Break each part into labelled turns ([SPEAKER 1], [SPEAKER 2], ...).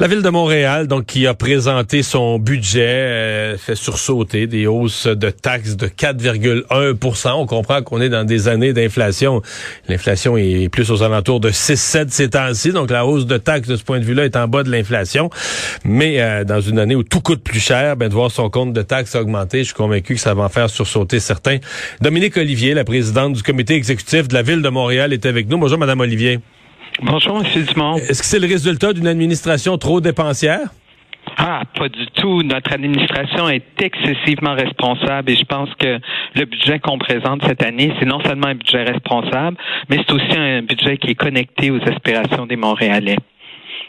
[SPEAKER 1] La ville de Montréal, donc, qui a présenté son budget, euh, fait sursauter des hausses de taxes de 4,1% On comprend qu'on est dans des années d'inflation. L'inflation est plus aux alentours de 6-7 ces temps-ci, donc la hausse de taxes de ce point de vue-là est en bas de l'inflation. Mais euh, dans une année où tout coûte plus cher, ben, de voir son compte de taxes augmenter, je suis convaincu que ça va en faire sursauter certains. Dominique Olivier, la présidente du comité exécutif de la ville de Montréal, est avec nous. Bonjour, Madame Olivier.
[SPEAKER 2] Bonjour, M. Dumont.
[SPEAKER 1] Est-ce que c'est le résultat d'une administration trop dépensière?
[SPEAKER 2] Ah, pas du tout. Notre administration est excessivement responsable et je pense que le budget qu'on présente cette année, c'est non seulement un budget responsable, mais c'est aussi un budget qui est connecté aux aspirations des Montréalais.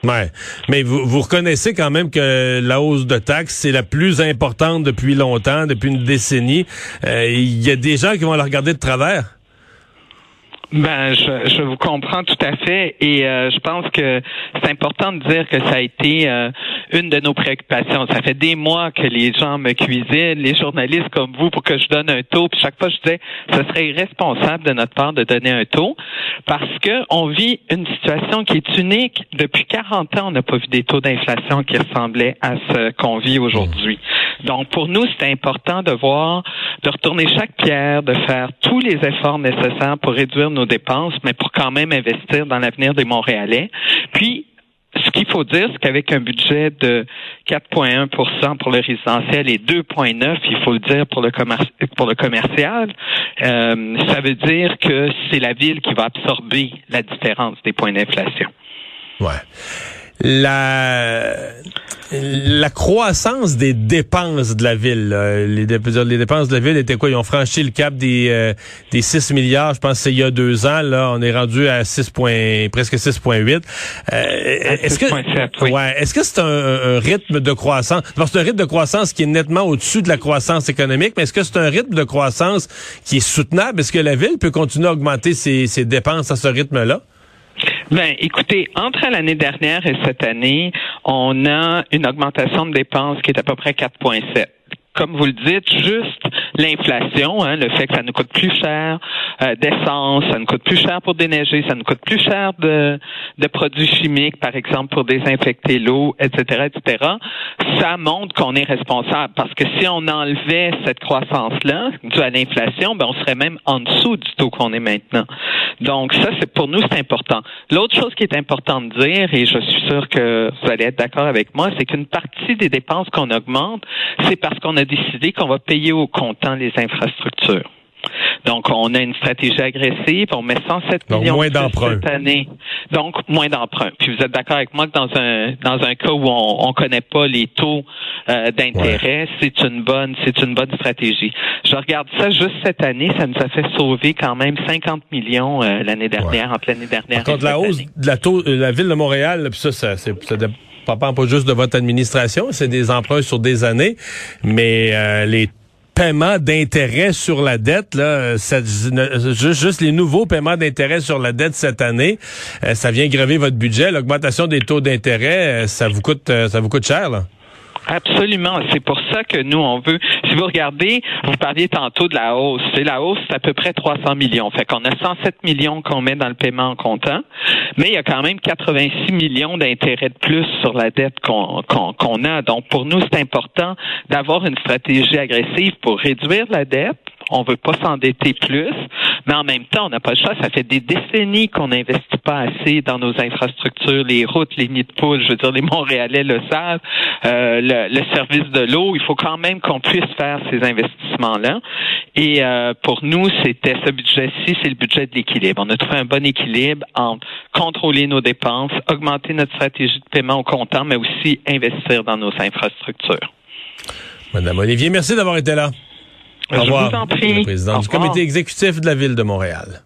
[SPEAKER 1] Ouais, mais vous, vous reconnaissez quand même que la hausse de taxes c'est la plus importante depuis longtemps, depuis une décennie. Euh, Il y a des gens qui vont la regarder de travers.
[SPEAKER 2] Ben, je, je vous comprends tout à fait et euh, je pense que c'est important de dire que ça a été euh, une de nos préoccupations. Ça fait des mois que les gens me cuisinent, les journalistes comme vous, pour que je donne un taux. Puis chaque fois, je disais, ce serait irresponsable de notre part de donner un taux parce que on vit une situation qui est unique. Depuis 40 ans, on n'a pas vu des taux d'inflation qui ressemblaient à ce qu'on vit aujourd'hui. Donc, pour nous, c'est important de voir, de retourner chaque pierre, de faire tous les efforts nécessaires pour réduire nos dépenses, mais pour quand même investir dans l'avenir des Montréalais. Puis, ce qu'il faut dire, c'est qu'avec un budget de 4,1% pour le résidentiel et 2,9, il faut le dire pour le, pour le commercial, euh, ça veut dire que c'est la ville qui va absorber la différence des points d'inflation.
[SPEAKER 1] Ouais. La la croissance des dépenses de la ville, les, les, dépenses de la ville étaient quoi? Ils ont franchi le cap des, euh, des 6 milliards, je pense c'est il y a deux ans. Là, on est rendu à 6 presque 6,8. Euh, est-ce que, ouais, est-ce que c'est un, rythme de croissance? C'est un rythme de croissance qui est nettement au-dessus de la croissance économique, mais est-ce que c'est un rythme de croissance qui est soutenable? Est-ce que la ville peut continuer à augmenter ses, ses dépenses à ce rythme-là?
[SPEAKER 2] Ben, écoutez, entre l'année dernière et cette année, on a une augmentation de dépenses qui est à peu près 4,7 comme vous le dites, juste l'inflation, hein, le fait que ça nous coûte plus cher euh, d'essence, ça nous coûte plus cher pour déneiger, ça nous coûte plus cher de, de produits chimiques, par exemple pour désinfecter l'eau, etc., etc. Ça montre qu'on est responsable parce que si on enlevait cette croissance-là due à l'inflation, ben on serait même en dessous du taux qu'on est maintenant. Donc ça, c'est pour nous c'est important. L'autre chose qui est importante de dire, et je suis sûr que vous allez être d'accord avec moi, c'est qu'une partie des dépenses qu'on augmente, c'est parce qu'on a décidé qu'on va payer au comptant les infrastructures. Donc, on a une stratégie agressive. On met 107 millions
[SPEAKER 1] moins
[SPEAKER 2] cette année. Donc, moins d'emprunt. Puis vous êtes d'accord avec moi que dans un dans un cas où on ne connaît pas les taux euh, d'intérêt, c'est une bonne c'est une bonne stratégie. Je regarde ça juste cette année, ça nous a fait sauver quand même 50 millions euh, l'année dernière, entre l'année dernière.
[SPEAKER 1] Contre, la hausse de la taux, euh, la ville de Montréal, puis ça, ça, ça pas juste de votre administration, c'est des emprunts sur des années, mais les paiements d'intérêt sur la dette, là, juste, les nouveaux paiements d'intérêt sur la dette cette année, euh, ça vient grever votre budget. L'augmentation des taux d'intérêt, euh, ça vous coûte, ça vous coûte cher, là.
[SPEAKER 2] Absolument. C'est pour ça que nous, on veut. Si vous regardez, vous parliez tantôt de la hausse. C'est la hausse, c'est à peu près 300 millions. Fait qu'on a 107 millions qu'on met dans le paiement en comptant, mais il y a quand même 86 millions d'intérêts de plus sur la dette qu'on qu'on a. Donc, pour nous, c'est important d'avoir une stratégie agressive pour réduire la dette on veut pas s'endetter plus, Mais en même temps, on n'a pas le choix. Ça fait des décennies qu'on n'investit pas assez dans nos infrastructures, les routes, les nids de poules. Je veux dire, les Montréalais le savent. Euh, le, service de l'eau, il faut quand même qu'on puisse faire ces investissements-là. Et euh, pour nous, c'était ce budget-ci, c'est le budget de l'équilibre. On a trouvé un bon équilibre entre contrôler nos dépenses, augmenter notre stratégie de paiement au comptant, mais aussi investir dans nos infrastructures.
[SPEAKER 1] Madame Olivier, merci d'avoir été là.
[SPEAKER 2] Au revoir. Je vous en prie.
[SPEAKER 1] président du comité exécutif de la Ville de Montréal.